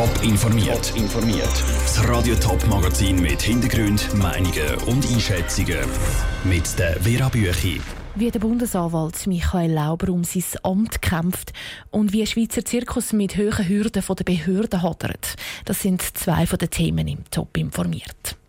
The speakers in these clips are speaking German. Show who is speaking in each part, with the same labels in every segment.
Speaker 1: Top informiert. informiert. Das Radio Top Magazin mit Hintergrund, Meinungen und Einschätzungen mit der Vera Büchi.
Speaker 2: Wie der Bundesanwalt Michael Lauber um sein Amt kämpft und wie ein Schweizer Zirkus mit hohen Hürden von der Behörden hadert, das sind zwei von den Themen im Top informiert.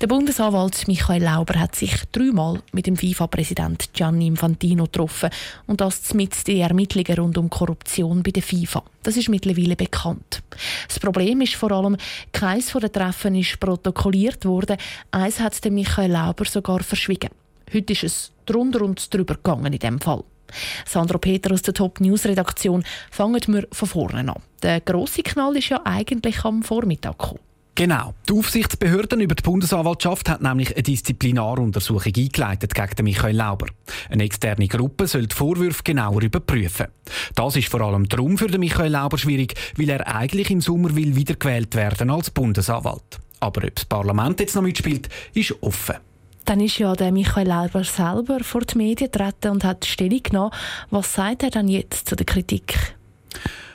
Speaker 2: Der Bundesanwalt Michael Lauber hat sich dreimal mit dem FIFA-Präsident Gianni Infantino getroffen und das mit den Ermittlungen rund um Korruption bei der FIFA. Das ist mittlerweile bekannt. Das Problem ist vor allem, keins von den Treffen ist protokolliert worden. Eins hat der Michael Lauber sogar verschwiegen. Heute ist es drunter und drüber gegangen in dem Fall. Sandro Peter aus der Top News Redaktion. Fangen wir von vorne an. Der grosse Knall ist ja eigentlich am Vormittag gekommen.
Speaker 3: Genau. Die Aufsichtsbehörden über die Bundesanwaltschaft hat nämlich eine Disziplinaruntersuchung eingeleitet gegen Michael Lauber. Eine externe Gruppe soll die Vorwürfe genauer überprüfen. Das ist vor allem darum für Michael Lauber schwierig, weil er eigentlich im Sommer will wiedergewählt werden als Bundesanwalt. Aber ob das Parlament jetzt noch mitspielt, ist offen.
Speaker 2: Dann ist ja der Michael Lauber selber vor die Medien getreten und hat Stellung genommen. Was sagt er dann jetzt zu der Kritik?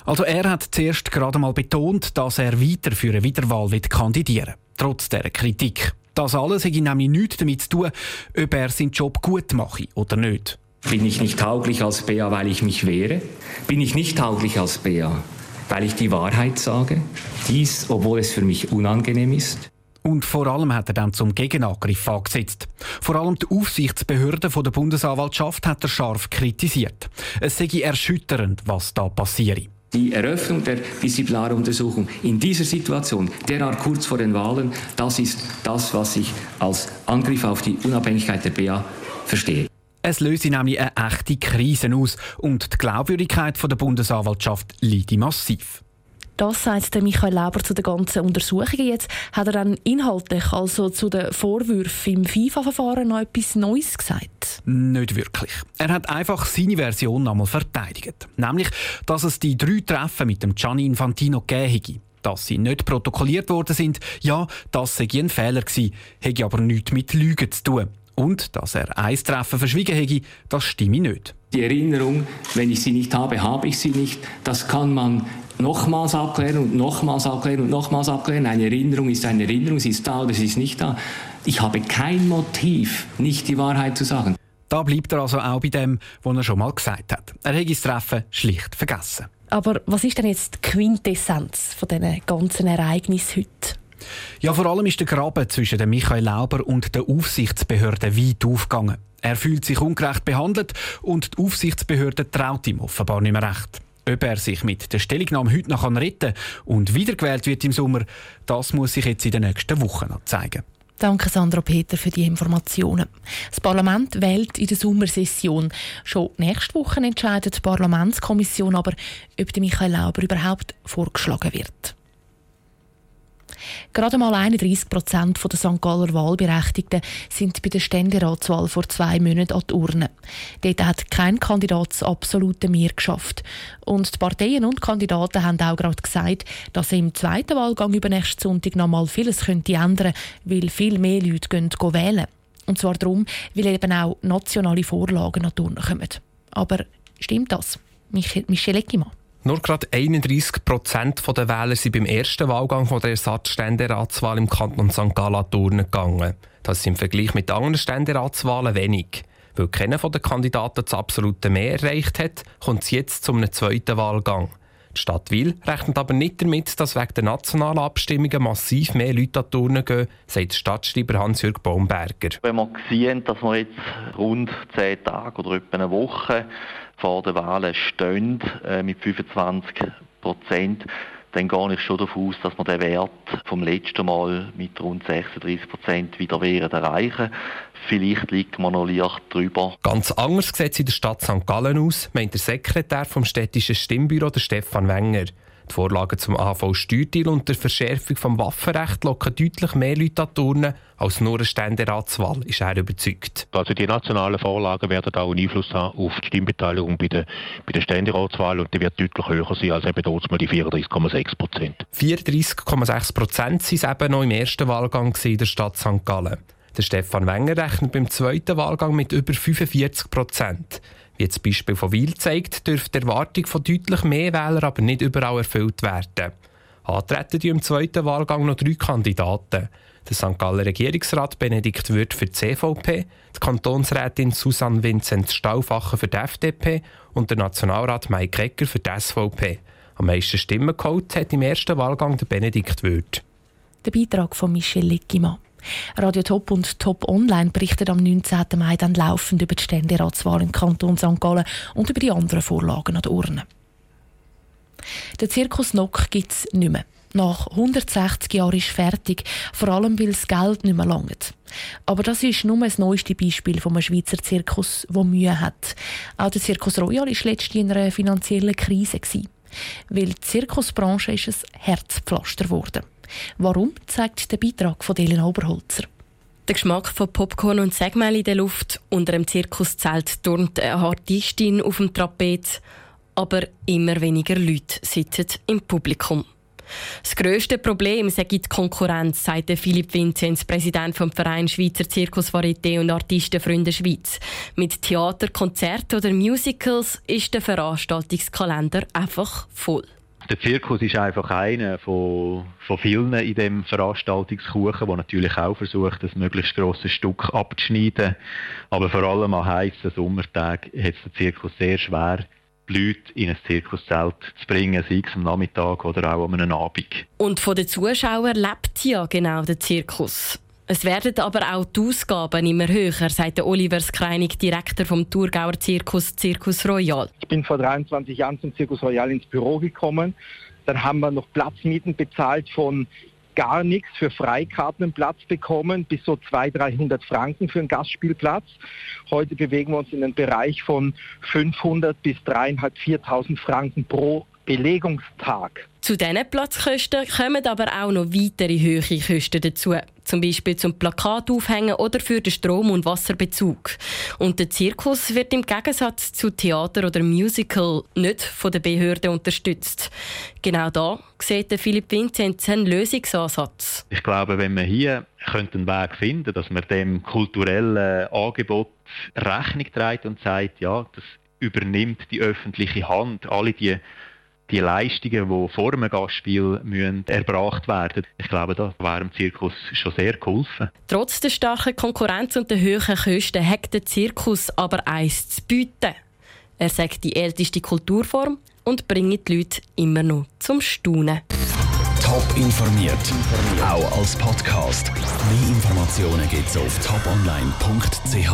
Speaker 3: Also er hat zuerst gerade mal betont, dass er weiter für eine Wiederwahl kandidieren will, trotz der Kritik. Das alles hat nämlich nichts damit zu tun, ob er seinen Job gut mache oder nicht.
Speaker 4: Bin ich nicht tauglich als Bea, weil ich mich wehre? Bin ich nicht tauglich als Bea, weil ich die Wahrheit sage? Dies, obwohl es für mich unangenehm ist?
Speaker 3: Und vor allem hat er dann zum Gegenangriff angesetzt. Vor allem die Aufsichtsbehörde der Bundesanwaltschaft hat er scharf kritisiert. Es sei erschütternd, was da passiere.
Speaker 4: Die Eröffnung der Disziplinaruntersuchung in dieser Situation, derart kurz vor den Wahlen, das ist das, was ich als Angriff auf die Unabhängigkeit der BA verstehe.
Speaker 3: Es löse nämlich eine echte Krise aus und die Glaubwürdigkeit der Bundesanwaltschaft liegt massiv.
Speaker 2: Das sagt der Michael Lauber zu den ganzen Untersuchungen. Jetzt hat er dann inhaltlich, also zu den Vorwürfen im FIFA-Verfahren, noch etwas Neues gesagt?
Speaker 3: Nicht wirklich. Er hat einfach seine Version einmal verteidigt. Nämlich, dass es die drei Treffen mit dem Gianni Infantino gegeben dass sie nicht protokolliert worden sind, ja, das sei ein Fehler gewesen, hätte aber nichts mit Lügen zu tun. Und dass er ein Treffen verschwiegen hätte, das stimme nicht.
Speaker 4: Die Erinnerung, wenn ich sie nicht habe, habe ich sie nicht. Das kann man nochmals abklären und nochmals abklären und nochmals abklären. Eine Erinnerung ist eine Erinnerung, sie ist da oder sie ist nicht da. Ich habe kein Motiv, nicht die Wahrheit zu sagen.
Speaker 3: Da bleibt er also auch bei dem, was er schon mal gesagt hat. Er hätte das Treffen schlicht vergessen.
Speaker 2: Aber was ist denn jetzt die Quintessenz von diesen ganzen Ereignissen heute?
Speaker 3: Ja, vor allem ist der Graben zwischen dem Michael Lauber und der Aufsichtsbehörde weit aufgegangen. Er fühlt sich ungerecht behandelt und die Aufsichtsbehörde traut ihm offenbar nicht mehr recht. Ob er sich mit der Stellungnahme heute noch retten kann und wiedergewählt wird im Sommer, das muss sich jetzt in den nächsten Wochen noch zeigen.
Speaker 2: Danke Sandro Peter für die Informationen. Das Parlament wählt in der Sommersession. Schon nächste Woche entscheidet die Parlamentskommission aber, ob Michael Lauber überhaupt vorgeschlagen wird. Gerade mal 31 Prozent der St. Galler Wahlberechtigten sind bei der Ständeratswahl vor zwei Monaten an die Urne. Dort hat kein Kandidat das absolute Mehr geschafft. Und die Parteien und Kandidaten haben auch gerade gesagt, dass im zweiten Wahlgang über nächsten Sonntag noch mal vieles könnte ändern, weil viel mehr Leute gehen, wählen. Und zwar darum, weil eben auch nationale Vorlagen an die Urne kommen. Aber stimmt das? Michel Eckimann.
Speaker 5: Nur gerade 31 Prozent der Wähler sind beim ersten Wahlgang von der Ersatzständeratswahl im Kanton St. Gallen gegangen. Das ist im Vergleich mit anderen Ständeratswahlen wenig. Weil keiner der Kandidaten das absolute Mehr erreicht hat, kommt es jetzt zum zweiten Wahlgang. Die Stadt Wil rechnet aber nicht damit, dass wegen der nationalen Abstimmungen massiv mehr Leute an Turnen gehen, sagt Stadtschreiber Hans-Jürg Baumberger.
Speaker 6: Wenn wir sehen, dass wir jetzt rund zehn Tage oder etwa eine Woche vor den Wahlen stehen äh, mit 25 Prozent, dann gehe ich schon davon aus, dass wir den Wert vom letzten Mal mit rund 36 Prozent wieder erreichen Vielleicht liegt man noch leicht drüber.
Speaker 5: Ganz anders sieht es in der Stadt St. Gallen aus, meint der Sekretär vom städtischen Stimmbüro, der Stefan Wenger. Die Vorlagen zum AV-Steuerdeal und der Verschärfung des Waffenrechts locken deutlich mehr Leute an Turnen als nur eine Ständeratswahl, ist er überzeugt.
Speaker 7: Also die nationalen Vorlagen werden auch einen Einfluss haben auf die Stimmbeteiligung bei der, bei der Ständeratswahl und die wird deutlich höher sein als eben dort mal die 34,6 Prozent.
Speaker 5: 34,6 Prozent waren es eben noch im ersten Wahlgang in der Stadt St. Gallen. Der Stefan Wenger rechnet beim zweiten Wahlgang mit über 45 Prozent. Wie das Beispiel von Wiel zeigt, dürfte die Erwartung von deutlich mehr Wählern aber nicht überall erfüllt werden. Antreten die im zweiten Wahlgang noch drei Kandidaten. Der St. Galler Regierungsrat Benedikt Würth für die CVP, die Kantonsrätin Susanne Vincent Stauffacher für die FDP und der Nationalrat Mike Grecker für die SVP. Am meisten Stimmen geholt hat im ersten Wahlgang der Benedikt Würth.
Speaker 2: Der Beitrag von Michel Lickimann. Radio Top und Top Online berichten am 19. Mai dann laufend über die Ständeratswahl im Kanton St. Gallen und über die anderen Vorlagen an der Urne. Der Zirkus Nock gibt es nicht mehr. Nach 160 Jahren ist fertig, vor allem weil das Geld nicht mehr langt. Aber das ist nur das neueste Beispiel von einem Schweizer Zirkus, der Mühe hat. Auch der Zirkus Royal war letztlich in einer finanziellen Krise. Weil die Zirkusbranche ist ein Herzpflaster geworden. Warum, zeigt der Beitrag von Elena Oberholzer.
Speaker 8: Der Geschmack von Popcorn und Segmeil in der Luft. Unter dem Zirkuszelt turnt eine Artistin auf dem Trapez. Aber immer weniger Leute sitzen im Publikum. Das grösste Problem sei die Konkurrenz, sagt Philipp Vinzenz, Präsident vom Verein Schweizer Zirkus Varieté und Artistenfreunde Schweiz. Mit Theater, Konzerten oder Musicals ist der Veranstaltungskalender einfach voll.
Speaker 7: Der Zirkus ist einfach einer von, von vielen in dem Veranstaltungskuchen, der natürlich auch versucht, ein möglichst grosses Stück abzuschneiden. Aber vor allem an heißen Sommertagen hat es der Zirkus sehr schwer, die Leute in ein Zirkuszelt zu bringen, sei es am Nachmittag oder auch am Abend.
Speaker 8: Und von den Zuschauern lebt ja genau der Zirkus. Es werden aber auch die Ausgaben immer höher, sagt Oliver Skreinig, Direktor vom Thurgauer Zirkus Zirkus Royal.
Speaker 9: Ich bin vor 23 Jahren zum Zirkus Royal ins Büro gekommen. Dann haben wir noch Platzmieten bezahlt von gar nichts für Freikartenplatz bekommen, bis so 200, 300 Franken für einen Gastspielplatz. Heute bewegen wir uns in einem Bereich von 500 bis 3.500, 4.000 Franken pro Belegungstag.
Speaker 8: Zu diesen Platzkosten kommen aber auch noch weitere hohe Kosten dazu. Zum Beispiel zum Plakat aufhängen oder für den Strom- und Wasserbezug. Und der Zirkus wird im Gegensatz zu Theater oder Musical nicht von den Behörden unterstützt. Genau da sieht Philipp Vinzenz einen Lösungsansatz.
Speaker 7: Ich glaube, wenn man hier einen Weg finden könnte, dass man dem kulturellen Angebot Rechnung trägt und sagt, ja, das übernimmt die öffentliche Hand. Alle die die Leistungen, die vor einem Gastspiel müssen erbracht werden Ich glaube, da wäre dem Zirkus schon sehr geholfen.
Speaker 8: Trotz der starken Konkurrenz und der hohen Kosten hat der Zirkus aber eins zu bieten. Er sagt die älteste Kulturform und bringt die Leute immer noch zum Staunen.
Speaker 1: Top informiert, auch als Podcast. Mehr Informationen gibt es auf toponline.ch.